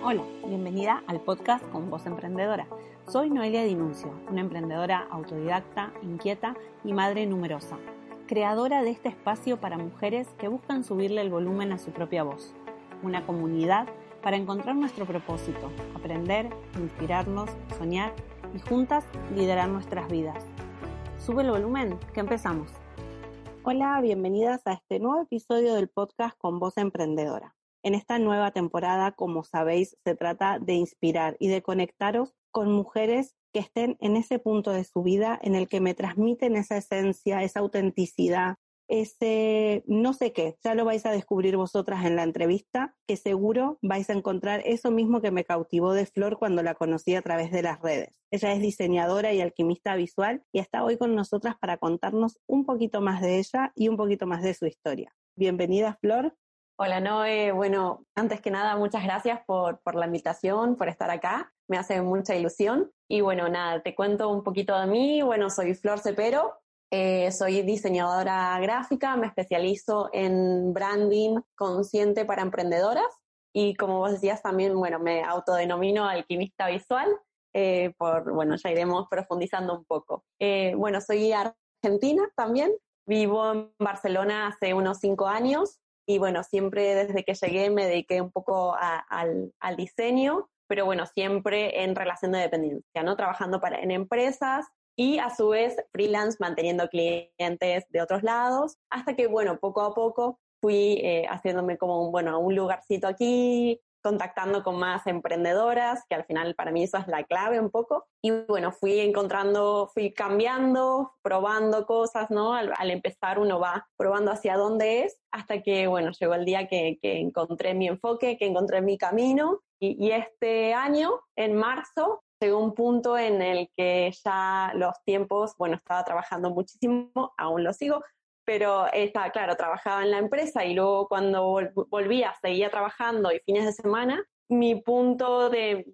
Hola, bienvenida al podcast con Voz Emprendedora. Soy Noelia Dinuncio, una emprendedora autodidacta, inquieta y madre numerosa, creadora de este espacio para mujeres que buscan subirle el volumen a su propia voz, una comunidad para encontrar nuestro propósito, aprender, inspirarnos, soñar y juntas liderar nuestras vidas. Sube el volumen, que empezamos. Hola, bienvenidas a este nuevo episodio del podcast con Voz Emprendedora. En esta nueva temporada, como sabéis, se trata de inspirar y de conectaros con mujeres que estén en ese punto de su vida en el que me transmiten esa esencia, esa autenticidad, ese no sé qué, ya lo vais a descubrir vosotras en la entrevista, que seguro vais a encontrar eso mismo que me cautivó de Flor cuando la conocí a través de las redes. Ella es diseñadora y alquimista visual y está hoy con nosotras para contarnos un poquito más de ella y un poquito más de su historia. Bienvenida, Flor. Hola Noé, bueno, antes que nada muchas gracias por, la invitación, por estar acá, me hace mucha ilusión. Y bueno, nada, te cuento un poquito de mí, bueno, soy Flor Cepero, eh, soy diseñadora gráfica, me especializo en branding consciente para emprendedoras. Y como vos decías también, bueno, me autodenomino alquimista visual, eh, por, bueno, ya iremos profundizando un poco. Eh, bueno, soy argentina también, vivo en Barcelona hace unos cinco años, y bueno, siempre desde que llegué me dediqué un poco al, diseño, pero bueno, siempre en relación de dependencia, ¿no? Trabajando para, en empresas y a su vez freelance manteniendo clientes de otros lados, hasta que bueno, poco a poco fui eh, haciéndome como un, bueno, un lugarcito aquí, contactando con más emprendedoras, que al final para mí eso es la clave un poco. Y bueno, fui encontrando, fui cambiando, probando cosas, ¿no? Al, empezar uno va probando hacia dónde es, hasta que, bueno, llegó el día que, encontré mi enfoque, que encontré mi camino. Y, y este año, en marzo, llegó un punto en el que ya los tiempos, bueno, estaba trabajando muchísimo, aún lo sigo, pero estaba, claro, trabajaba en la empresa y luego cuando volvía, seguía trabajando y fines de semana, mi punto de,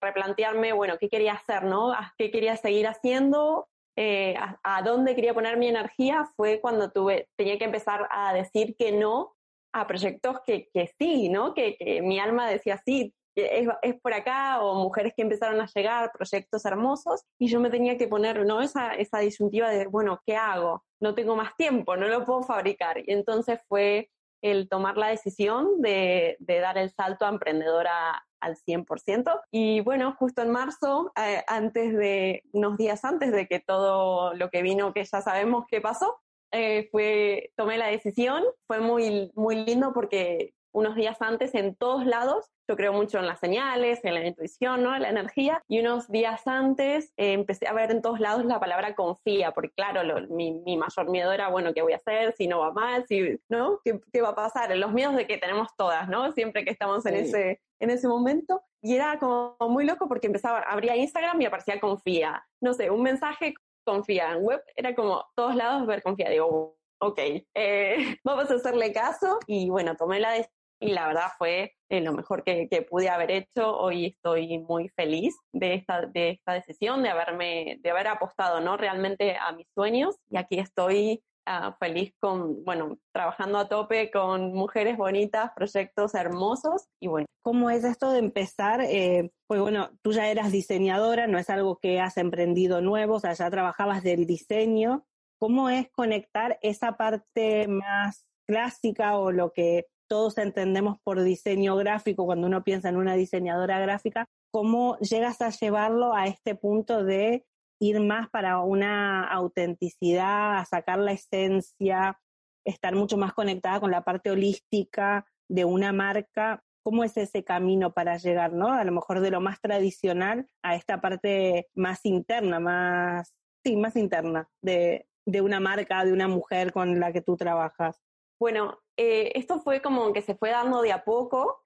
replantearme, bueno, qué quería hacer, ¿no? ¿Qué quería seguir haciendo? Eh, a, dónde quería poner mi energía fue cuando tuve, tenía que empezar a decir que no a proyectos que, que sí, ¿no? Que, que mi alma decía sí, es, por acá, o mujeres que empezaron a llegar, proyectos hermosos, y yo me tenía que poner, ¿no? Esa, esa disyuntiva de, bueno, ¿qué hago? No tengo más tiempo, no lo puedo fabricar. Y entonces fue el tomar la decisión de, de dar el salto a emprendedora al 100%. Y bueno, justo en marzo, eh, antes de, unos días antes de que todo lo que vino, que ya sabemos qué pasó, eh, fue, tomé la decisión. Fue muy, muy lindo porque unos días antes en todos lados. Yo creo mucho en las señales, en la intuición, ¿no? En la energía. Y unos días antes eh, empecé a ver en todos lados la palabra confía, porque claro, mi, mi, mayor miedo era, bueno, ¿qué voy a hacer? Si no va mal, si, ¿no? ¿Qué, ¿Qué, va a pasar? Los miedos de que tenemos todas, ¿no? Siempre que estamos en, ese, en ese momento. Y era como muy loco porque empezaba, abría Instagram y aparecía confía. No sé, un mensaje confía. En web era como todos lados ver confía. Digo, ok, eh, vamos a hacerle caso. Y bueno, tomé la decisión y la verdad fue eh, lo mejor que, pude haber hecho. Hoy estoy muy feliz de esta, de esta decisión, de haberme, de haber apostado ¿no? realmente a mis sueños y aquí estoy ah, feliz con, bueno, trabajando a tope con mujeres bonitas, proyectos hermosos y bueno. ¿Cómo es esto de empezar? Eh, pues bueno, tú ya eras diseñadora, no es algo que has emprendido nuevo, o sea, ya trabajabas del diseño. ¿Cómo es conectar esa parte más clásica o lo que todos entendemos por diseño gráfico cuando uno piensa en una diseñadora gráfica, ¿cómo llegas a llevarlo a este punto de ir más para una autenticidad, a sacar la esencia, estar mucho más conectada con la parte holística de una marca? ¿Cómo es ese camino para llegar, no? A lo mejor de lo más tradicional a esta parte más interna, más, sí, más interna de, de una marca, de una mujer con la que tú trabajas. Bueno, eh, esto fue como que se fue dando de a poco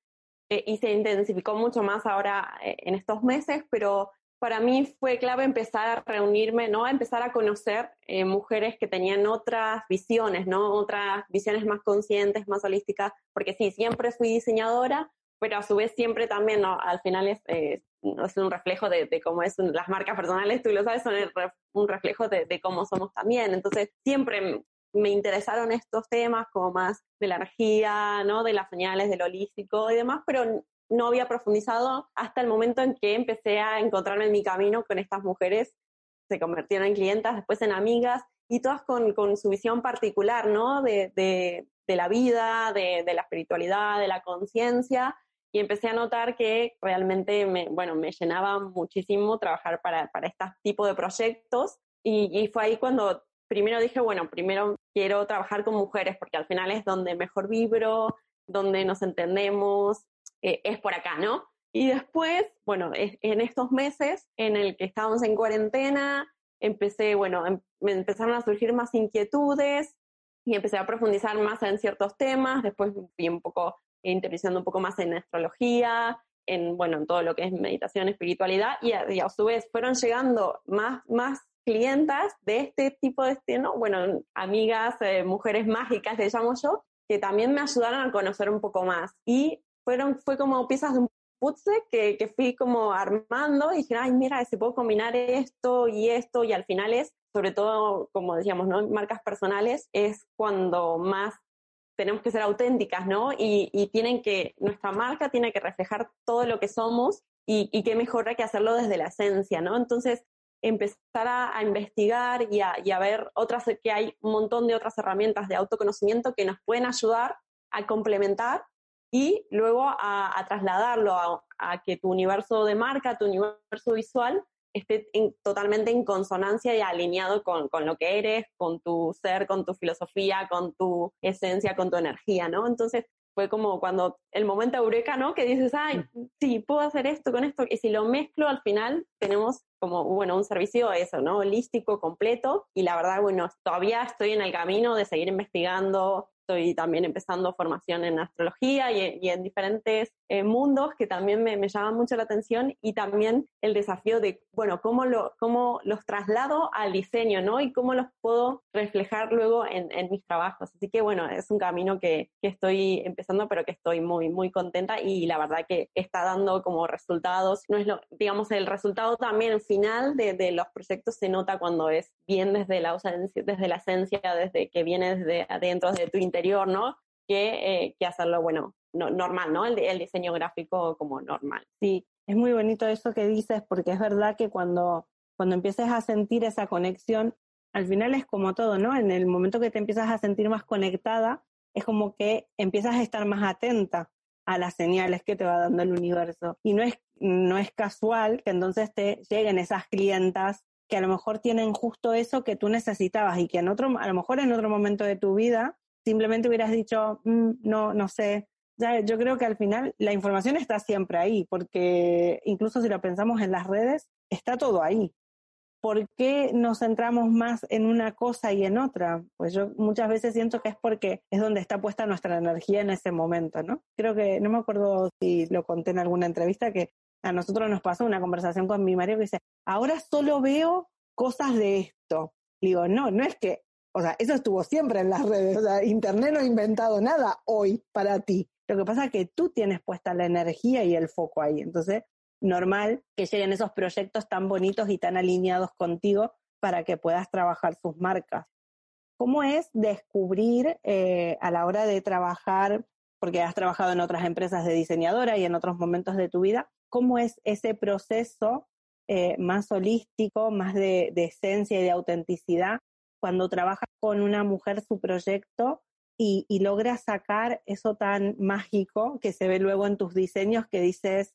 eh, y se intensificó mucho más ahora eh, en estos meses, pero para mí fue clave empezar a reunirme, ¿no? A empezar a conocer mujeres que tenían otras visiones, ¿no? Otras visiones más conscientes, más holísticas, porque sí, siempre fui diseñadora, pero a su vez siempre también, ¿no? Al final es, es un reflejo de, cómo es las marcas personales, tú lo sabes, son un reflejo de, de, cómo somos también. Entonces, siempre me interesaron estos temas como más de la energía, ¿no? De las señales, del holístico y demás, pero no había profundizado hasta el momento en que empecé a encontrarme en mi camino con estas mujeres, se convirtieron en clientas, después en amigas, y todas con, con su visión particular, ¿no? De, de, de la vida, de, de, la espiritualidad, de la conciencia, y empecé a notar que realmente me, bueno, me llenaba muchísimo trabajar para, para este tipo de proyectos, y, y fue ahí cuando primero dije, bueno, primero quiero trabajar con mujeres, porque al final es donde mejor vibro, donde nos entendemos, eh, es por acá, ¿no? Y después, bueno, en estos meses en el que estábamos en cuarentena, empecé, bueno, em, me empezaron a surgir más inquietudes y empecé a profundizar más en ciertos temas, después fui un poco interesando un poco más en astrología, en, bueno, en todo lo que es meditación, espiritualidad, y a, su vez fueron llegando más, más clientas de este tipo de este, ¿no? Bueno, amigas, eh, mujeres mágicas, le llamo yo, que también me ayudaron a conocer un poco más. Y fueron, fue como piezas de un puzzle que, que fui como armando y dije, ay, mira, se puedo combinar esto y esto, y al final es, sobre todo, como decíamos, ¿no? Marcas personales, es cuando más tenemos que ser auténticas, ¿no? Y, y tienen que, nuestra marca tiene que reflejar todo lo que somos y, y qué mejor que hacerlo desde la esencia, ¿no? Entonces, empezar a, a investigar y a, y a, ver otras, que hay un montón de otras herramientas de autoconocimiento que nos pueden ayudar a complementar y luego a, trasladarlo a, que tu universo de marca, tu universo visual, esté en, totalmente en consonancia y alineado con, con, lo que eres, con tu ser, con tu filosofía, con tu esencia, con tu energía, ¿no? Entonces, fue como cuando el momento eureka, ¿no? Que dices, ay, sí, puedo hacer esto con esto. Y si lo mezclo, al final tenemos como, bueno, un servicio eso, ¿no? Holístico, completo. Y la verdad, bueno, todavía estoy en el camino de seguir investigando, estoy también empezando formación en astrología y, y en diferentes eh, mundos que también me, me, llaman mucho la atención y también el desafío de, bueno, cómo, lo, cómo los traslado al diseño, ¿no? Y cómo los puedo reflejar luego en, en mis trabajos. Así que, bueno, es un camino que, que, estoy empezando, pero que estoy muy, muy contenta y la verdad que está dando como resultados. No es lo, digamos, el resultado también final de, los proyectos se nota cuando es bien desde la, desde la esencia, desde que viene desde adentro, de tu interior, ¿no? Que, eh, que hacerlo, bueno, no, normal, ¿no? El, el, diseño gráfico como normal. Sí, es muy bonito eso que dices, porque es verdad que cuando, cuando empieces a sentir esa conexión, al final es como todo, ¿no? En el momento que te empiezas a sentir más conectada, es como que empiezas a estar más atenta a las señales que te va dando el universo. Y no es, no es casual que entonces te lleguen esas clientas que a lo mejor tienen justo eso que tú necesitabas y que en otro, a lo mejor en otro momento de tu vida simplemente hubieras dicho, mm, no, no sé. Yo creo que al final la información está siempre ahí, porque incluso si lo pensamos en las redes, está todo ahí. ¿Por qué nos centramos más en una cosa y en otra? Pues yo muchas veces siento que es porque es donde está puesta nuestra energía en ese momento, ¿no? Creo que, no me acuerdo si lo conté en alguna entrevista, que a nosotros nos pasó una conversación con mi marido que dice, ahora solo veo cosas de esto. Digo, no, no es que, o sea, eso estuvo siempre en las redes, o sea, Internet no ha inventado nada hoy para ti. Lo que pasa es que tú tienes puesta la energía y el foco ahí. Entonces, normal que lleguen esos proyectos tan bonitos y tan alineados contigo para que puedas trabajar sus marcas. ¿Cómo es descubrir eh, a la hora de trabajar, porque has trabajado en otras empresas de diseñadora y en otros momentos de tu vida, cómo es ese proceso eh, más holístico, más de, de esencia y de autenticidad cuando trabajas con una mujer su proyecto y, logras sacar eso tan mágico que se ve luego en tus diseños que dices,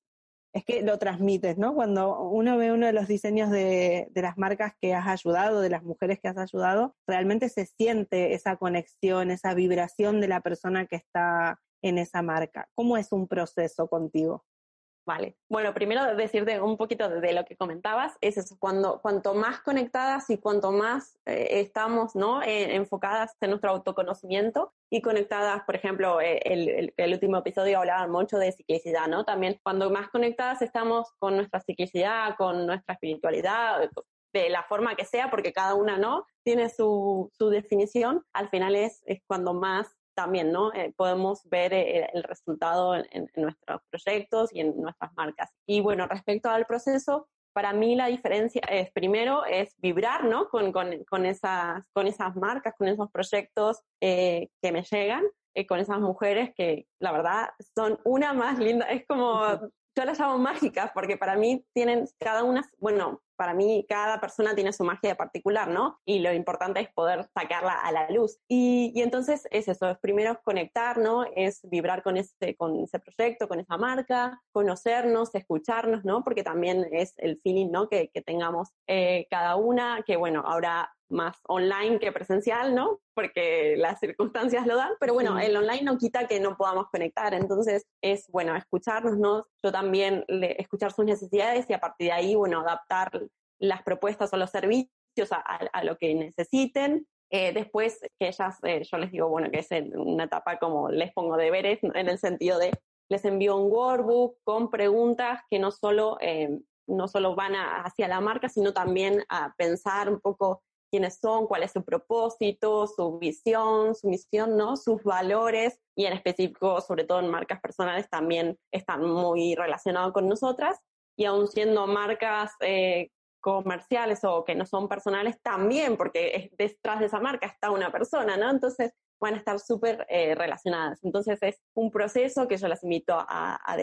es que lo transmites, ¿no? Cuando uno ve uno de los diseños de, de, las marcas que has ayudado, de las mujeres que has ayudado, realmente se siente esa conexión, esa vibración de la persona que está en esa marca. ¿Cómo es un proceso contigo? Vale. Bueno, primero decirte un poquito de, lo que comentabas, es eso, cuando, cuanto más conectadas y cuanto más eh, estamos ¿no? Eh, enfocadas en nuestro autoconocimiento y conectadas, por ejemplo, eh, el, el, el, último episodio hablaba mucho de ciclicidad, ¿no? También cuando más conectadas estamos con nuestra ciclicidad, con nuestra espiritualidad, de la forma que sea, porque cada una no tiene su, su definición, al final es, es cuando más también, ¿no? Eh, podemos ver eh, el resultado en, en, nuestros proyectos y en nuestras marcas. Y bueno, respecto al proceso, para mí la diferencia es, primero, es vibrar, ¿no? Con, con, con esas, con esas marcas, con esos proyectos eh, que me llegan. con esas mujeres que la verdad son una más linda, es como, yo las llamo mágicas porque para mí tienen cada una, bueno, para mí cada persona tiene su magia particular, ¿no? Y lo importante es poder sacarla a la luz. Y, y entonces es eso, es primero conectar, ¿no? Es vibrar con ese, con ese proyecto, con esa marca, conocernos, escucharnos, ¿no? Porque también es el feeling, ¿no? Que, que tengamos eh, cada una, que bueno, ahora más online que presencial, ¿no? Porque las circunstancias lo dan, pero bueno, el online no quita que no podamos conectar, entonces es, bueno, escucharnos, ¿no? Yo también escuchar sus necesidades y a partir de ahí, bueno, adaptar las propuestas o los servicios a, lo que necesiten. Eh, después que ellas, eh, yo les digo, bueno, que es una etapa como les pongo deberes, en el sentido de les envío un workbook con preguntas que no solo, eh, no solo van hacia la marca, sino también a pensar un poco quiénes son, cuál es su propósito, su visión, su misión, ¿no? Sus valores y en específico, sobre todo en marcas personales, también están muy relacionados con nosotras. Y aún siendo marcas eh, comerciales o que no son personales, también, porque detrás de esa marca está una persona, ¿no? Entonces van a estar súper eh, relacionadas. Entonces es un proceso que yo las invito a, a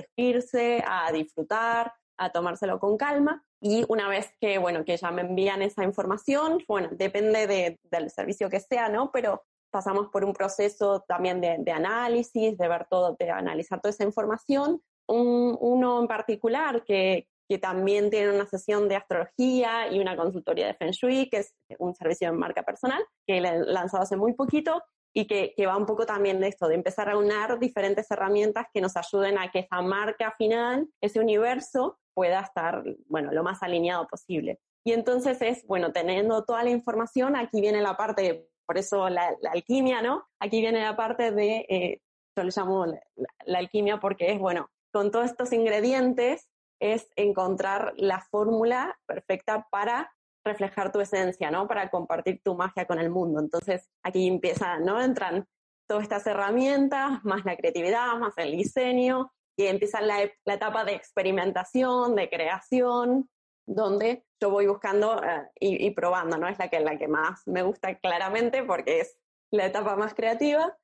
a disfrutar, a tomárselo con calma. Y una vez que, bueno, que ya me envían esa información, bueno, depende de, del servicio que sea, ¿no? Pero pasamos por un proceso también de, de análisis, de ver todo, de analizar toda esa información. Un, uno en particular que, que también tiene una sesión de astrología y una consultoría de Feng Shui, que es un servicio de marca personal, que he lanzado hace muy poquito y que, que, va un poco también de esto, de empezar a unar diferentes herramientas que nos ayuden a que esa marca final, ese universo, pueda estar, bueno, lo más alineado posible. Y entonces es, bueno, teniendo toda la información, aquí viene la parte, por eso la, alquimia, ¿no? Aquí viene la parte de, eh, yo le llamo la, alquimia porque es, bueno, con todos estos ingredientes es encontrar la fórmula perfecta para reflejar tu esencia, ¿no? Para compartir tu magia con el mundo. Entonces, aquí empieza, ¿no? Entran todas estas herramientas, más la creatividad, más el diseño, y empieza la, etapa de experimentación, de creación, donde yo voy buscando eh, y, probando, ¿no? Es la que, la que más me gusta claramente porque es la etapa más creativa.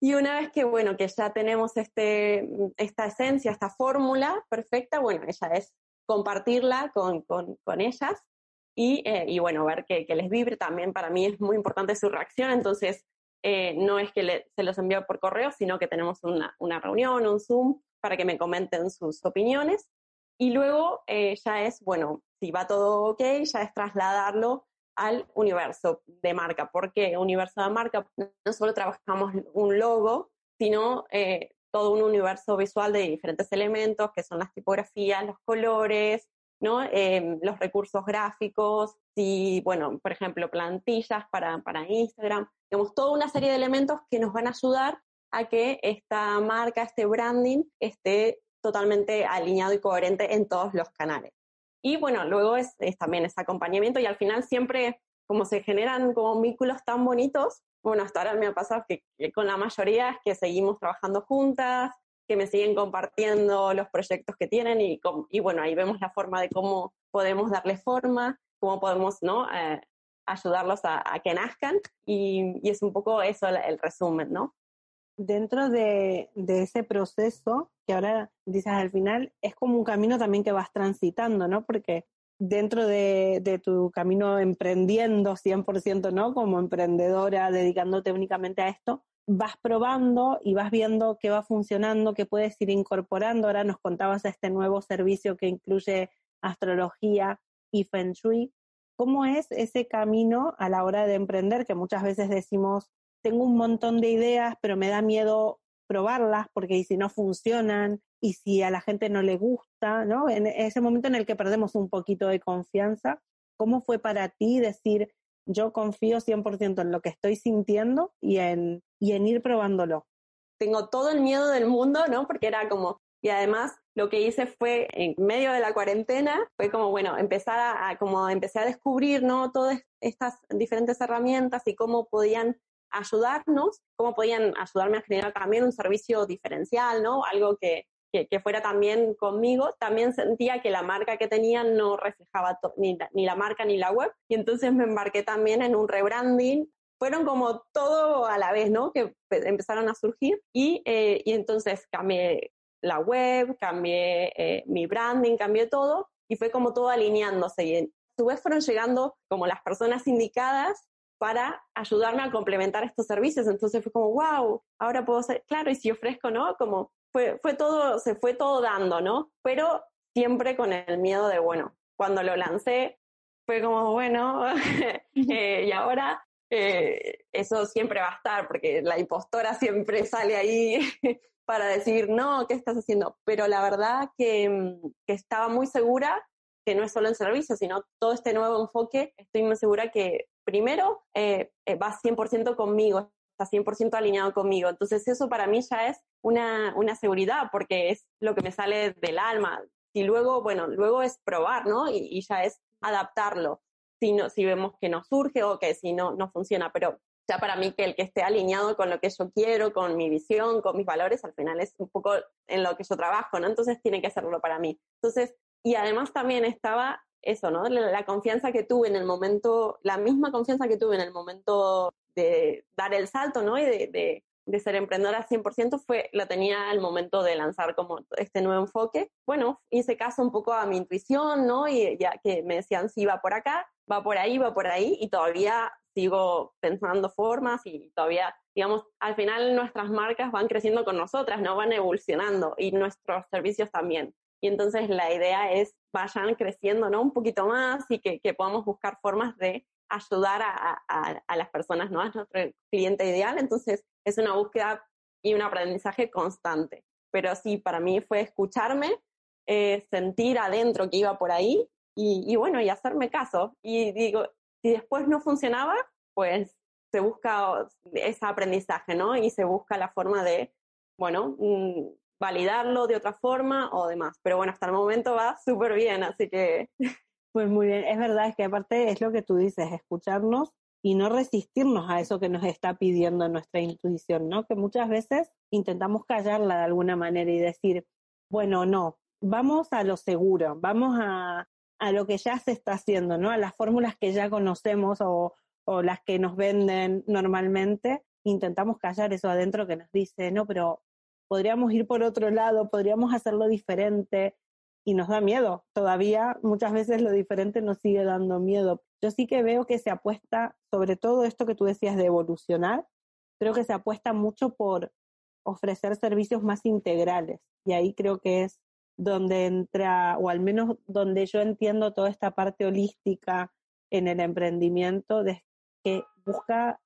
Y una vez que, bueno, que ya tenemos este, esta esencia, esta fórmula perfecta, bueno, ella es compartirla con, con, con ellas y, eh, y, bueno, ver que, que, les vibre también para mí es muy importante su reacción, entonces eh, no es que se los envío por correo, sino que tenemos una, una reunión, un Zoom, para que me comenten sus opiniones. Y luego eh, ya es, bueno, si va todo ok, ya es trasladarlo al universo de marca, porque universo de marca no solo trabajamos un logo, sino eh, todo un universo visual de diferentes elementos, que son las tipografías, los colores, Em, los recursos gráficos, y, bueno, por ejemplo, plantillas para, para Instagram. Tenemos toda una serie de elementos que nos van a ayudar a que esta marca, este branding, esté totalmente alineado y coherente en todos los canales. Y bueno, luego es, también ese acompañamiento y al final siempre como se generan como vínculos tan bonitos, bueno, hasta ahora me ha pasado que, con la mayoría es que seguimos trabajando juntas, que me siguen compartiendo los proyectos que tienen y, y bueno, ahí vemos la forma de cómo podemos darle forma, cómo podemos ¿no? Eh, ayudarlos a, que nazcan y, y, es un poco eso el resumen, ¿no? dentro de, ese proceso, que ahora dices al final, es como un camino también que vas transitando, ¿no? Porque dentro de, tu camino emprendiendo 100%, ¿no? Como emprendedora, dedicándote únicamente a esto, vas probando y vas viendo qué va funcionando, qué puedes ir incorporando. Ahora nos contabas este nuevo servicio que incluye astrología y feng shui. ¿Cómo es ese camino a la hora de emprender? Que muchas veces decimos, tengo un montón de ideas, pero me da miedo probarlas porque si no funcionan y si a la gente no le gusta, ¿no? En ese momento en el que perdemos un poquito de confianza, ¿cómo fue para ti decir, yo confío 100% en lo que estoy sintiendo y en, y en ir probándolo? Tengo todo el miedo del mundo, ¿no? Porque era como, y además lo que hice fue, en medio de la cuarentena, fue como, bueno, empezar a, como empecé a descubrir, ¿no? Todas estas diferentes herramientas y cómo podían ayudarnos, cómo podían ayudarme a generar también un servicio diferencial, ¿no? Algo que, que, fuera también conmigo. También sentía que la marca que tenía no reflejaba ni, ni la marca ni la web. Y entonces me embarqué también en un rebranding fueron como todo a la vez, ¿no? Que empezaron a surgir y, eh, y entonces cambié la web, cambié eh, mi branding, cambié todo y fue como todo alineándose y a su vez fueron llegando como las personas indicadas para ayudarme a complementar estos servicios. Entonces fue como, wow, ahora puedo ser, claro, y si ofrezco, ¿no? Como fue, fue todo, se fue todo dando, ¿no? Pero siempre con el miedo de, bueno, cuando lo lancé, fue como, bueno, eh, y ahora eh, eso siempre va a estar, porque la impostora siempre sale ahí para decir, no, ¿qué estás haciendo? Pero la verdad que, mm, que estaba muy segura que no es solo en servicio, sino todo este nuevo enfoque, estoy muy segura que primero eh, eh va 100% conmigo, está 100% alineado conmigo. Entonces eso para mí ya es una, una seguridad porque es lo que me sale del alma. Y luego, bueno, luego es probar, ¿no? Y, y ya es adaptarlo. Si, no, si vemos que no surge o que si no, no funciona, pero ya para mí que el que esté alineado con lo que yo quiero, con mi visión, con mis valores, al final es un poco en lo que yo trabajo, ¿no? Entonces tiene que hacerlo para mí. Entonces, y además también estaba eso, ¿no? La, confianza que tuve en el momento, la misma confianza que tuve en el momento de dar el salto, ¿no? Y de, de, ser emprendedora 100% fue, la tenía al momento de lanzar como este nuevo enfoque. Bueno, hice caso un poco a mi intuición, ¿no? Y ya que me decían, sí, va por acá, va por ahí, va por ahí, y todavía sigo pensando formas y todavía, digamos, al final nuestras marcas van creciendo con nosotras, ¿no? Van evolucionando y nuestros servicios también. Y entonces la idea es vayan creciendo ¿no? un poquito más y que, que podamos buscar formas de ayudar a, a, las personas, ¿no? a nuestro cliente ideal. Entonces es una búsqueda y un aprendizaje constante. Pero sí, para mí fue escucharme, eh, sentir adentro que iba por ahí y, bueno, y hacerme caso. Y digo, si después no funcionaba, pues se busca ese aprendizaje, ¿no? Y se busca la forma de, bueno, mm, validarlo de otra forma o demás. Pero bueno, hasta el momento va súper bien, así que... Pues muy bien, es verdad, es que aparte es lo que tú dices, escucharnos y no resistirnos a eso que nos está pidiendo nuestra intuición, ¿no? Que muchas veces intentamos callarla de alguna manera y decir, bueno, no, vamos a lo seguro, vamos a, a lo que ya se está haciendo, ¿no? A las fórmulas que ya conocemos o, o las que nos venden normalmente, intentamos callar eso adentro que nos dice, no, pero podríamos ir por otro lado, podríamos hacerlo diferente y nos da miedo. Todavía muchas veces lo diferente nos sigue dando miedo. Yo sí que veo que se apuesta, sobre todo esto que tú decías de evolucionar, creo que se apuesta mucho por ofrecer servicios más integrales y ahí creo que es donde entra, o al menos donde yo entiendo toda esta parte holística en el emprendimiento, de que busca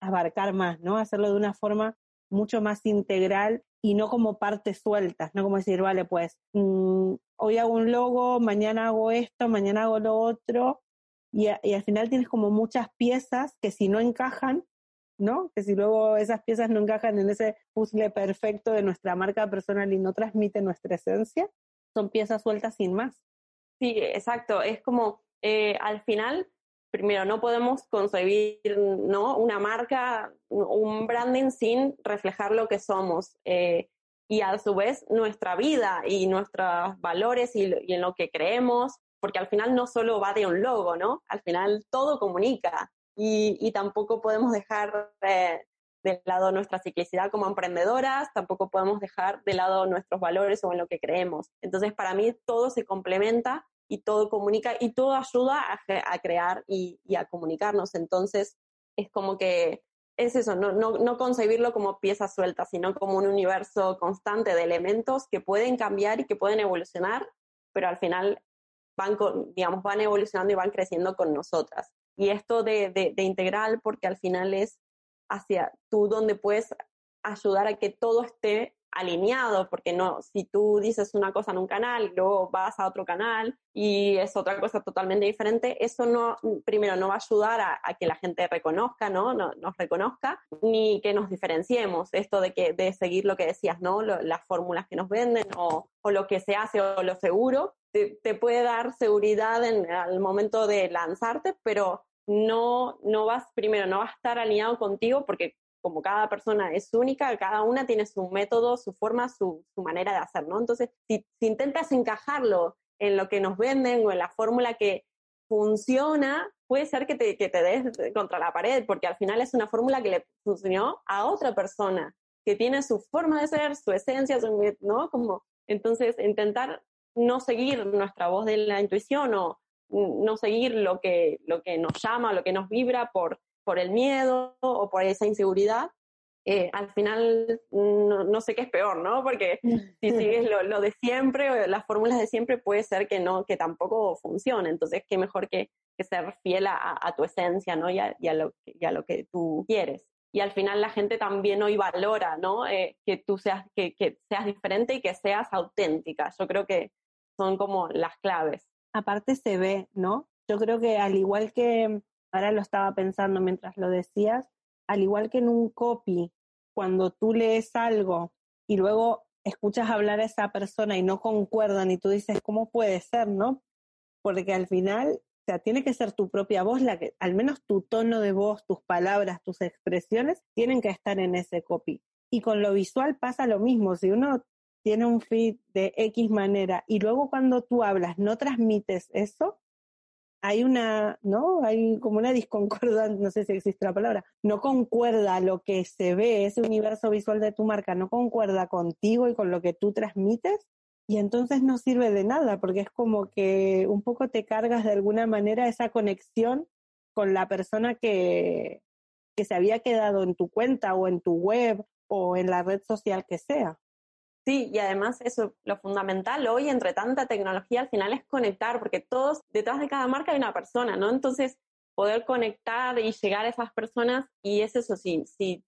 abarcar más, ¿no? Hacerlo de una forma mucho más integral y no como partes sueltas, no como decir, vale, pues mm, hoy hago un logo, mañana hago esto, mañana hago lo otro, y, y, al final tienes como muchas piezas que si no encajan, ¿no? Que si luego esas piezas no encajan en ese puzzle perfecto de nuestra marca personal y no transmite nuestra esencia, son piezas sueltas sin más. Sí, exacto, es como eh, al final primero, no podemos concebir ¿no? una marca, un branding sin reflejar lo que somos. Eh, y a su vez nuestra vida y nuestros valores y, en lo que creemos, porque al final no solo va de un logo, ¿no? Al final todo comunica y, tampoco podemos dejar eh, de lado nuestra ciclicidad como emprendedoras, tampoco podemos dejar de lado nuestros valores o en lo que creemos. Entonces, para mí todo se complementa y todo comunica y todo ayuda a, crear y, a comunicarnos. Entonces, es como que es eso, no, no, no concebirlo como piezas sueltas, sino como un universo constante de elementos que pueden cambiar y que pueden evolucionar, pero al final van, digamos, van evolucionando y van creciendo con nosotras. Y esto de, de, integral, porque al final es hacia tú donde puedes ayudar a que todo esté alineado, porque no, si tú dices una cosa en un canal luego vas a otro canal y es otra cosa totalmente diferente, eso no, primero, no va a ayudar a, que la gente reconozca, ¿no? ¿no? Nos reconozca, ni que nos diferenciemos. Esto de que, de seguir lo que decías, ¿no? las fórmulas que nos venden o, o, lo que se hace o lo seguro, te, te puede dar seguridad en al momento de lanzarte, pero no, no vas, primero, no va a estar alineado contigo porque como cada persona es única, cada una tiene su método, su forma, su, manera de hacer, ¿no? Entonces, si, intentas encajarlo en lo que nos venden o en la fórmula que funciona, puede ser que te, que te des contra la pared, porque al final es una fórmula que le funcionó a otra persona, que tiene su forma de ser, su esencia, ¿no? Como, entonces, intentar no seguir nuestra voz de la intuición o no seguir lo que, lo que nos llama, lo que nos vibra por, por el miedo o por esa inseguridad, eh, al final no, sé qué es peor, ¿no? Porque si sigues lo, de siempre, o las fórmulas de siempre, puede ser que no, que tampoco funcione. Entonces, qué mejor que, ser fiel a, tu esencia, ¿no? Y a, lo, lo que tú quieres. Y al final la gente también hoy valora, ¿no? Eh, que tú seas, que, que seas diferente y que seas auténtica. Yo creo que son como las claves. Aparte se ve, ¿no? Yo creo que al igual que, ahora lo estaba pensando mientras lo decías, al igual que en un copy, cuando tú lees algo y luego escuchas hablar a esa persona y no concuerdan y tú dices, ¿cómo puede ser, no? Porque al final, o sea, tiene que ser tu propia voz la que, al menos tu tono de voz, tus palabras, tus expresiones, tienen que estar en ese copy. Y con lo visual pasa lo mismo. Si uno tiene un feed de X manera y luego cuando tú hablas no transmites eso, hay una, ¿no? Hay como una disconcordancia, no sé si existe la palabra, no concuerda lo que se ve, ese universo visual de tu marca, no concuerda contigo y con lo que tú transmites, y entonces no sirve de nada, porque es como que un poco te cargas de alguna manera esa conexión con la persona que, que se había quedado en tu cuenta o en tu web o en la red social que sea. Sí, y además eso, lo fundamental hoy entre tanta tecnología al final es conectar, porque todos, detrás de cada marca hay una persona, ¿no? Entonces, poder conectar y llegar a esas personas, y es eso, sí, si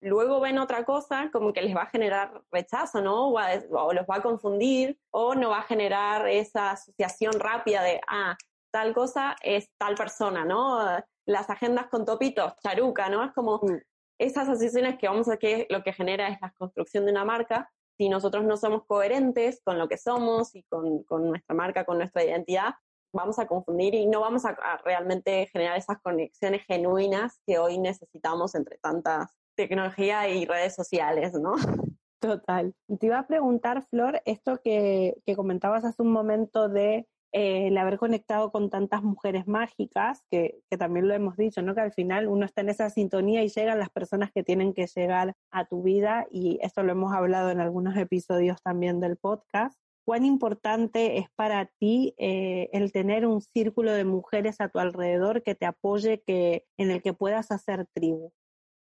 luego ven otra cosa, como que les va a generar rechazo, ¿no? O, o, los va a confundir, o no va a generar esa asociación rápida de, ah, tal cosa es tal persona, ¿no? Las agendas con topitos, charuca, ¿no? Es como mm. esas asociaciones que vamos a que lo que genera es la construcción de una marca si nosotros no somos coherentes con lo que somos y con, nuestra marca, con nuestra identidad, vamos a confundir y no vamos a, realmente generar esas conexiones genuinas que hoy necesitamos entre tantas tecnología y redes sociales, ¿no? Total. Te iba a preguntar, Flor, esto que, que comentabas hace un momento de eh, el haber conectado con tantas mujeres mágicas, que, que, también lo hemos dicho, ¿no? Que al final uno está en esa sintonía y llegan las personas que tienen que llegar a tu vida y esto lo hemos hablado en algunos episodios también del podcast. ¿Cuán importante es para ti eh, el tener un círculo de mujeres a tu alrededor que te apoye, que, en el que puedas hacer tribu?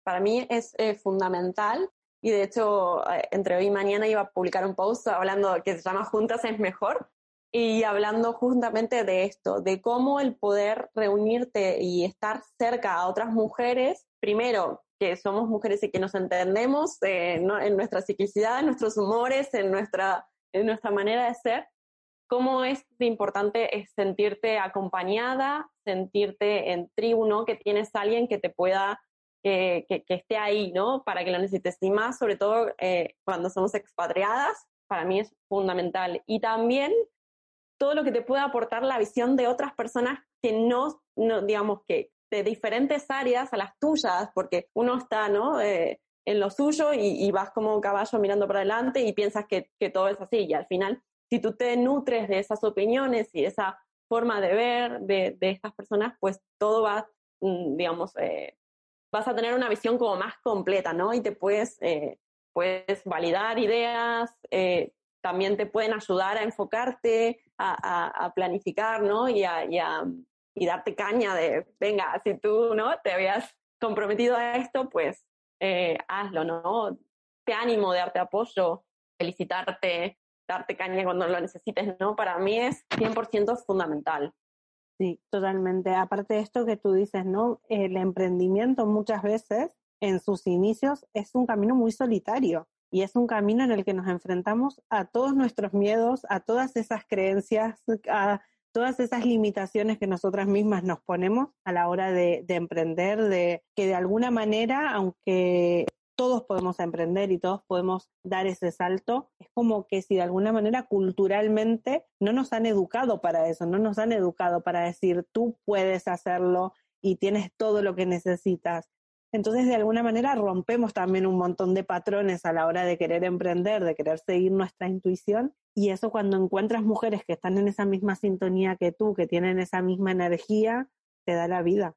Para mí es eh, fundamental y de hecho entre hoy y mañana iba a publicar un post hablando que se llama Juntas es mejor, y hablando justamente de esto, de cómo el poder reunirte y estar cerca a otras mujeres, primero, que somos mujeres y que nos entendemos eh, en nuestra ciclicidad, en nuestros humores, en nuestra, en nuestra manera de ser, cómo es importante es sentirte acompañada, sentirte en tribu, ¿no? Que tienes alguien que te pueda, que, que, esté ahí, ¿no? Para que lo necesites. Y más, sobre todo, eh, cuando somos expatriadas, para mí es fundamental. Y también todo lo que te pueda aportar la visión de otras personas que no, no digamos que de diferentes áreas a las tuyas, porque uno está, ¿no? Eh, en lo suyo y, vas como un caballo mirando para adelante y piensas que, que, todo es así. Y al final, si tú te nutres de esas opiniones y esa forma de ver de, de estas personas, pues todo va, mm, digamos, eh, vas a tener una visión como más completa, ¿no? Y te puedes, eh, puedes validar ideas, también te pueden ayudar a enfocarte, a, planificar, ¿no? Y, a, darte caña de, venga, si tú, ¿no? Te habías comprometido a esto, pues eh, hazlo, ¿no? Te ánimo, darte apoyo, felicitarte, darte caña cuando lo necesites, ¿no? Para mí es 100% fundamental. Sí, totalmente. Aparte de esto que tú dices, ¿no? El emprendimiento muchas veces en sus inicios es un camino muy solitario y es un camino en el que nos enfrentamos a todos nuestros miedos, a todas esas creencias, a todas esas limitaciones que nosotras mismas nos ponemos a la hora de, emprender, de que de alguna manera, aunque todos podemos emprender y todos podemos dar ese salto, es como que si de alguna manera culturalmente no nos han educado para eso, no nos han educado para decir tú puedes hacerlo y tienes todo lo que necesitas. Entonces, de alguna manera, rompemos también un montón de patrones a la hora de querer emprender, de querer seguir nuestra intuición. Y eso cuando encuentras mujeres que están en esa misma sintonía que tú, que tienen esa misma energía, te da la vida.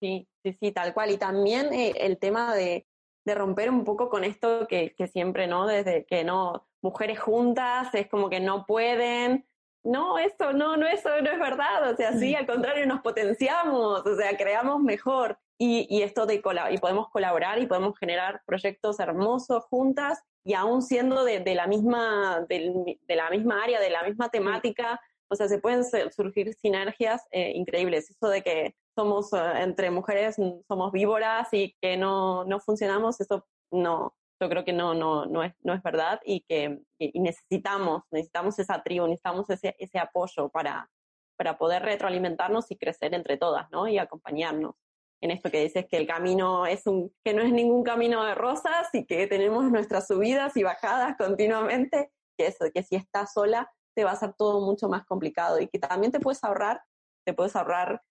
Sí, sí, sí, tal cual. Y también eh, el tema de, de, romper un poco con esto que, que siempre, ¿no? Desde que no, mujeres juntas es como que no pueden, no, eso no, no, eso no es verdad, o sea, sí, mm. al contrario, nos potenciamos, o sea, creamos mejor. Y, y esto de y podemos colaborar y podemos generar proyectos hermosos juntas y aún siendo de, de la misma de, de, la misma área, de la misma temática, o sea, se pueden surgir sinergias eh, increíbles. Eso de que somos eh, entre mujeres somos víboras y que no, no funcionamos, eso no, yo creo que no, no, no, es, no es verdad y que y necesitamos, necesitamos esa tribu, necesitamos ese, ese apoyo para, para poder retroalimentarnos y crecer entre todas, ¿no? Y acompañarnos en esto que dices que el camino es un, que no es ningún camino de rosas y que tenemos nuestras subidas y bajadas continuamente, que eso, que si estás sola te va a ser todo mucho más complicado y que también te puedes ahorrar, te puedes ahorrar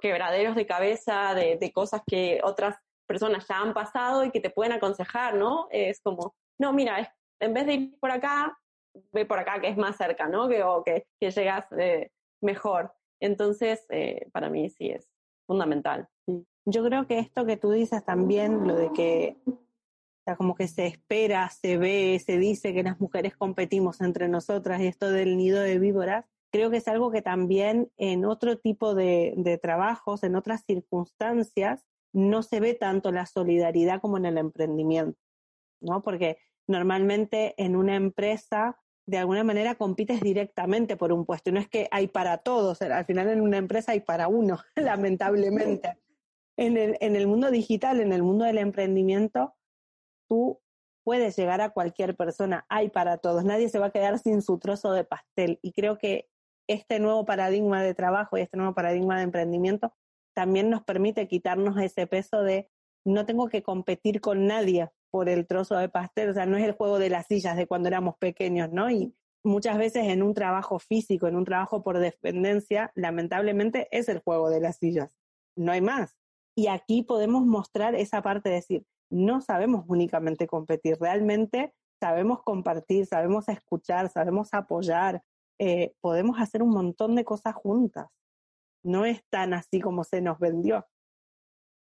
quebraderos de cabeza, de, cosas que otras personas ya han pasado y que te pueden aconsejar, ¿no? Es como, no, mira, en vez de ir por acá, ve por acá que es más cerca, ¿no? Que, o que, que llegas eh, mejor. Entonces, eh, para mí sí es fundamental. Yo creo que esto que tú dices también, lo de que o como que se espera, se ve, se dice que las mujeres competimos entre nosotras y esto del nido de víboras, creo que es algo que también en otro tipo de, de trabajos, en otras circunstancias, no se ve tanto la solidaridad como en el emprendimiento, ¿no? Porque normalmente en una empresa de alguna manera compites directamente por un puesto. No es que hay para todos, al final en una empresa hay para uno, lamentablemente. En el, en el mundo digital, en el mundo del emprendimiento, tú puedes llegar a cualquier persona, hay para todos, nadie se va a quedar sin su trozo de pastel. Y creo que este nuevo paradigma de trabajo y este nuevo paradigma de emprendimiento también nos permite quitarnos ese peso de no tengo que competir con nadie por el trozo de pastel, o sea, no es el juego de las sillas de cuando éramos pequeños, ¿no? Y muchas veces en un trabajo físico, en un trabajo por dependencia, lamentablemente es el juego de las sillas, no hay más. Y aquí podemos mostrar esa parte de decir, no sabemos únicamente competir, realmente sabemos compartir, sabemos escuchar, sabemos apoyar, eh, podemos hacer un montón de cosas juntas no es tan así como se nos vendió.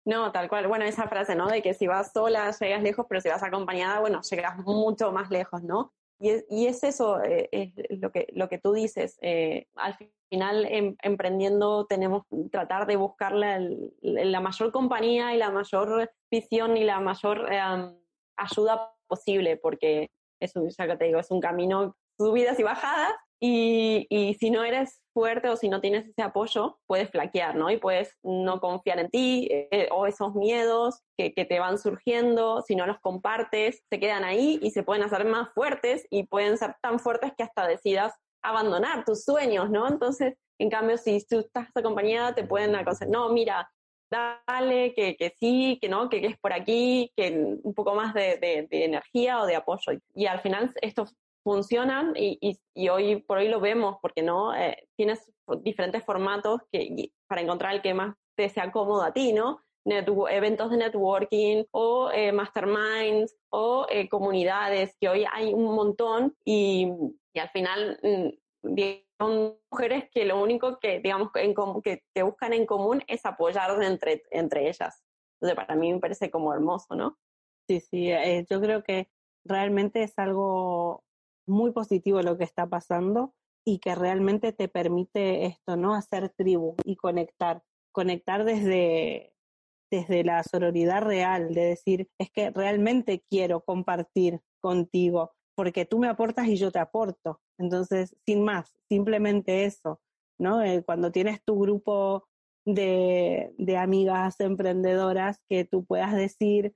No, tal cual. Bueno, esa frase, ¿no? De que si vas sola llegas lejos, pero si vas acompañada, bueno, llegas mucho más lejos, ¿no? Y es, y es eso, eh, es lo que, lo que tú dices. Eh, al final, em, emprendiendo, tenemos que tratar de buscar la, la, mayor compañía y la mayor visión y la mayor ayuda posible, porque es un, ya te digo, es un camino, subidas y bajadas, y, y, si no eres fuerte o si no tienes ese apoyo, puedes flaquear, ¿no? Y puedes no confiar en ti eh, o esos miedos que, que, te van surgiendo, si no los compartes, se quedan ahí y se pueden hacer más fuertes y pueden ser tan fuertes que hasta decidas abandonar tus sueños, ¿no? Entonces, en cambio, si tú estás acompañada, te pueden aconsejar, no, mira, dale, que, que sí, que no, que, que, es por aquí, que un poco más de, de, de energía o de apoyo. Y al final esto funcionan y, y, hoy por hoy lo vemos porque no eh, tienes diferentes formatos que, para encontrar el que más te sea cómodo a ti, ¿no? eventos de networking o eh, masterminds o eh, comunidades que hoy hay un montón y, y al final mm, son mujeres que lo único que digamos en que te buscan en común es apoyar entre, entre ellas. Entonces para mí me parece como hermoso, ¿no? Sí, sí, yo creo que realmente es algo muy positivo lo que está pasando y que realmente te permite esto, ¿no? Hacer tribu y conectar, conectar desde, desde la sororidad real, de decir, es que realmente quiero compartir contigo, porque tú me aportas y yo te aporto. Entonces, sin más, simplemente eso, ¿no? Eh, cuando tienes tu grupo de, de amigas emprendedoras que tú puedas decir,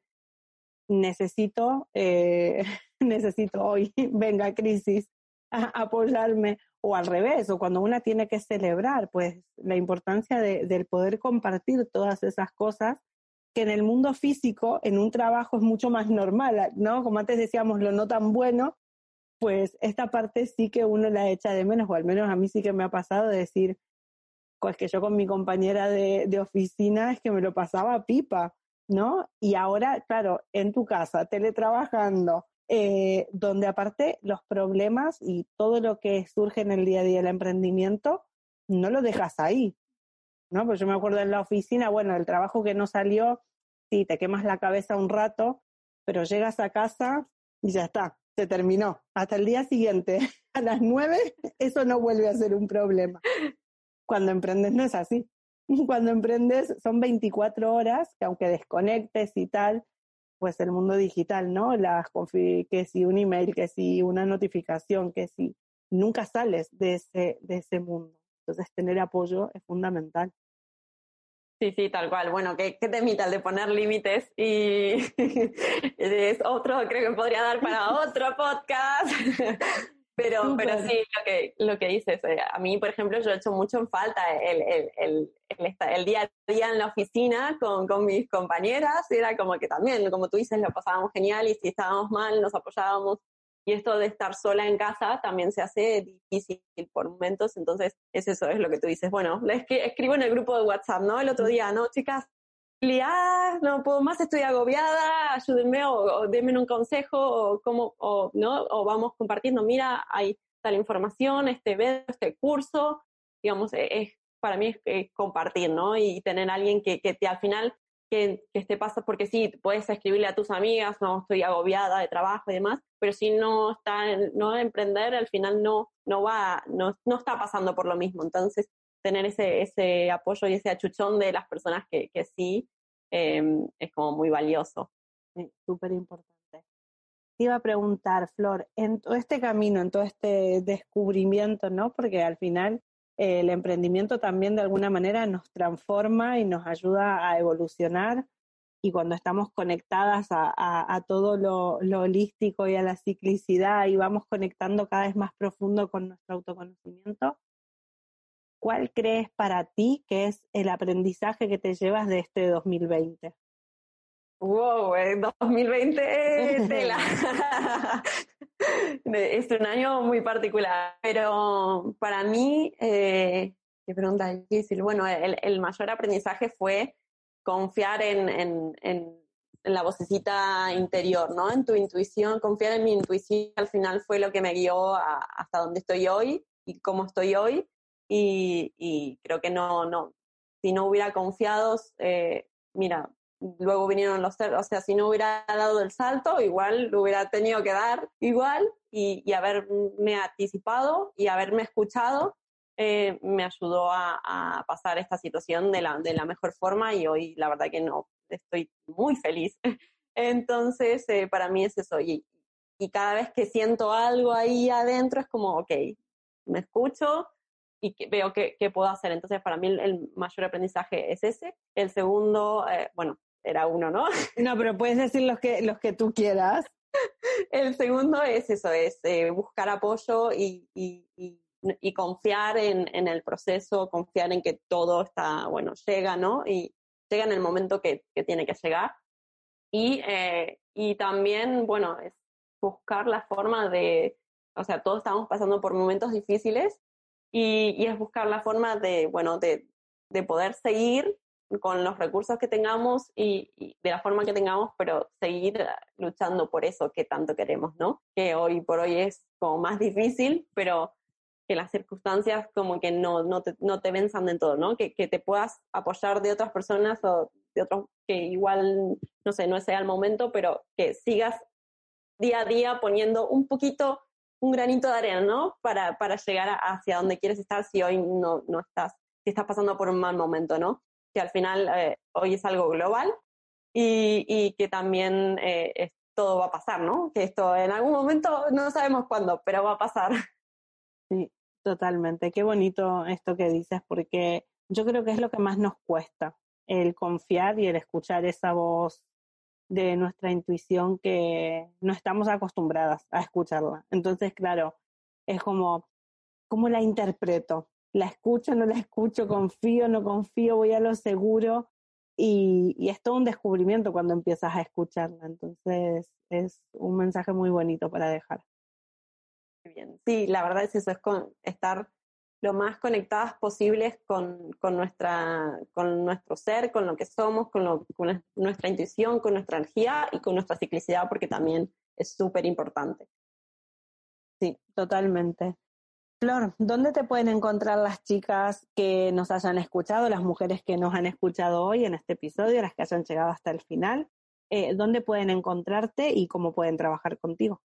necesito, eh, necesito hoy, venga crisis, a apoyarme, o al revés, o cuando una tiene que celebrar, pues la importancia de, del poder compartir todas esas cosas que en el mundo físico, en un trabajo es mucho más normal, ¿no? Como antes decíamos, lo no tan bueno, pues esta parte sí que uno la echa de menos, o al menos a mí sí que me ha pasado de decir, pues que yo con mi compañera de, de oficina es que me lo pasaba pipa, ¿no? Y ahora, claro, en tu casa, teletrabajando, eh, donde aparte los problemas y todo lo que surge en el día a día del emprendimiento, no lo dejas ahí. ¿no? Pues yo me acuerdo en la oficina, bueno, el trabajo que no salió, sí, te quemas la cabeza un rato, pero llegas a casa y ya está, se terminó. Hasta el día siguiente, a las nueve, eso no vuelve a ser un problema. Cuando emprendes no es así. Cuando emprendes son 24 horas, que aunque desconectes y tal, pues el mundo digital, ¿no? Las que si un email, que si una notificación, que si nunca sales de ese, de ese mundo. Entonces tener apoyo es fundamental. Sí, sí, tal cual. Bueno, ¿qué, qué temita el de poner límites? Y es otro, creo que podría dar para otro podcast. Pero, pero sí, lo que, lo que dices, eh, a mí, por ejemplo, yo he hecho mucho en falta el, el, el, el, día a día en la oficina con, con mis compañeras. Era como que también, como tú dices, lo pasábamos genial y si estábamos mal, nos apoyábamos y esto de estar sola en casa también se hace difícil por momentos, entonces es eso, es lo que tú dices. Bueno, es que escribo en el grupo de WhatsApp, ¿no? El otro día, no, chicas, no puedo más, estoy agobiada, ayúdenme o, denme un consejo o cómo, o, ¿no? O vamos compartiendo, mira, hay tal información, este evento, este curso, digamos, e, es, para mí es, compartir, ¿no? Y tener alguien que, que te, al final que, que esté pasa, porque sí, puedes escribirle a tus amigas, no, estoy agobiada de trabajo y demás, pero si no está, no emprender, al final no, no va, no, no está pasando por lo mismo. Entonces, tener ese, ese apoyo y ese achuchón de las personas que, que sí em, es como muy valioso. Súper importante. Te iba a preguntar, Flor, en todo este camino, en todo este descubrimiento, ¿no? Porque al final el emprendimiento también de alguna manera nos transforma y nos ayuda a evolucionar y cuando estamos conectadas a, todo lo, holístico y a la ciclicidad y vamos conectando cada vez más profundo con nuestro autoconocimiento, ¿cuál crees para ti que es el aprendizaje que te llevas de este 2020? Wow, 2020 tela. es un año muy particular, pero para mí, eh, qué pregunta difícil. Bueno, el, mayor aprendizaje fue confiar en, en, en, la vocecita interior, ¿no? En tu intuición, confiar en mi intuición. Al final fue lo que me guió hasta donde estoy hoy y cómo estoy hoy. Y, y creo que no, no, si no hubiera confiado, eh, mira, luego vinieron los, o sea, si no hubiera dado el salto, igual lo hubiera tenido que dar igual y, y haberme anticipado y haberme escuchado eh, me ayudó a, a, pasar esta situación de la, de la mejor forma y hoy la verdad que no, estoy muy feliz. Entonces, eh, para mí es eso. Y, y cada vez que siento algo ahí adentro es como, ok, me escucho, y que veo qué, qué, puedo hacer. Entonces, para mí el, mayor aprendizaje es ese. El segundo, eh, bueno, era uno, ¿no? No, pero puedes decir los que, los que tú quieras. El segundo es eso, es eh, buscar apoyo y, y, y, confiar en, en, el proceso, confiar en que todo está, bueno, llega, ¿no? Y llega en el momento que, que tiene que llegar. Y, eh, y también, bueno, es buscar la forma de, o sea, todos estamos pasando por momentos difíciles y, y es buscar la forma de, bueno, de, de poder seguir con los recursos que tengamos y, de la forma que tengamos, pero seguir luchando por eso que tanto queremos, ¿no? Que hoy por hoy es como más difícil, pero que las circunstancias como que no, no, te, no te venzan en todo, ¿no? Que, que te puedas apoyar de otras personas o de otros que igual, no sé, no sea el momento, pero que sigas día a día poniendo un poquito, un granito de arena, ¿no? Para, para llegar hacia donde quieres estar si hoy no, no estás, si estás pasando por un mal momento, ¿no? que al final eh, hoy es algo global y, y que también eh, todo va a pasar, ¿no? Que esto en algún momento no sabemos cuándo, pero va a pasar. Sí, totalmente. Qué bonito esto que dices, porque yo creo que es lo que más nos cuesta, el confiar y el escuchar esa voz de nuestra intuición que no estamos acostumbradas a escucharla. Entonces, claro, es como, ¿cómo la interpreto? la escucho, no la escucho, confío, no confío, voy a lo seguro. Y, y, es todo un descubrimiento cuando empiezas a escucharla. Entonces es un mensaje muy bonito para dejar. Bien. Sí, la verdad es eso, es con estar lo más conectadas posibles con, con, nuestra, con nuestro ser, con lo que somos, con, lo, con nuestra intuición, con nuestra energía y con nuestra ciclicidad, porque también es súper importante. Sí, totalmente. Flor, ¿dónde te pueden encontrar las chicas que nos hayan escuchado, las mujeres que nos han escuchado hoy en este episodio, las que hayan llegado hasta el final? Eh, ¿Dónde pueden encontrarte y cómo pueden trabajar contigo?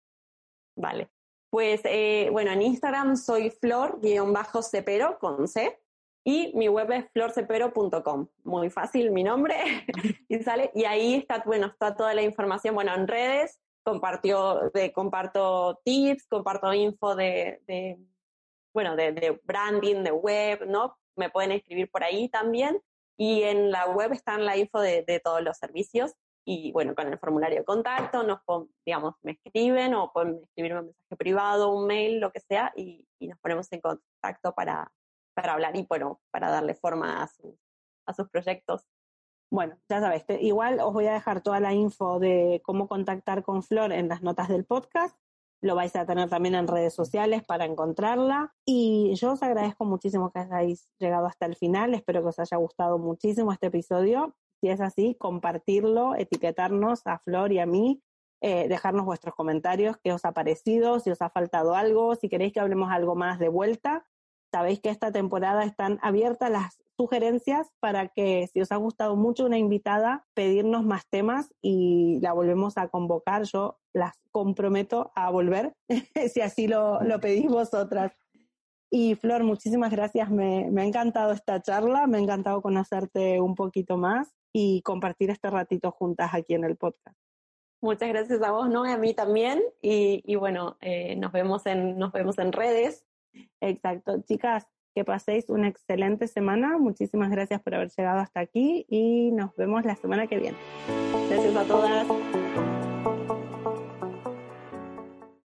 Vale. Pues eh, bueno, en Instagram soy flor-cepero con C y mi web es florcepero.com. Muy fácil mi nombre y sale. Y ahí está, bueno, está toda la información. Bueno, en redes compartió, de, comparto tips, comparto info de, de bueno, de, de, branding, de web, ¿no? Me pueden escribir por ahí también. Y en la web están la info de, de todos los servicios. Y bueno, con el formulario de contacto, nos, digamos, me escriben o pueden escribir un mensaje privado, un mail, lo que sea, y, y nos ponemos en contacto para, para hablar y bueno, para darle forma a, a sus proyectos. Bueno, ya sabes, igual os voy a dejar toda la info de cómo contactar con Flor en las notas del podcast. Lo vais a tener también en redes sociales para encontrarla. Y yo os agradezco muchísimo que hayáis llegado hasta el final. Espero que os haya gustado muchísimo este episodio. Si es así, compartirlo, etiquetarnos a Flor y a mí, eh, dejarnos vuestros comentarios, qué os ha parecido, si os ha faltado algo, si queréis que hablemos algo más de vuelta. Sabéis que esta temporada están abiertas las sugerencias para que si os ha gustado mucho una invitada, pedirnos más temas y la volvemos a convocar. Yo las comprometo a volver, si así lo, lo, pedís vosotras. Y Flor, muchísimas gracias. Me, me ha encantado esta charla, me ha encantado conocerte un poquito más y compartir este ratito juntas aquí en el podcast. Muchas gracias a vos, ¿no? Y a mí también. Y, y bueno, eh, nos, vemos en, nos vemos en redes. Exacto. Chicas, que paséis una excelente semana. Muchísimas gracias por haber llegado hasta aquí y nos vemos la semana que viene. Gracias a todas.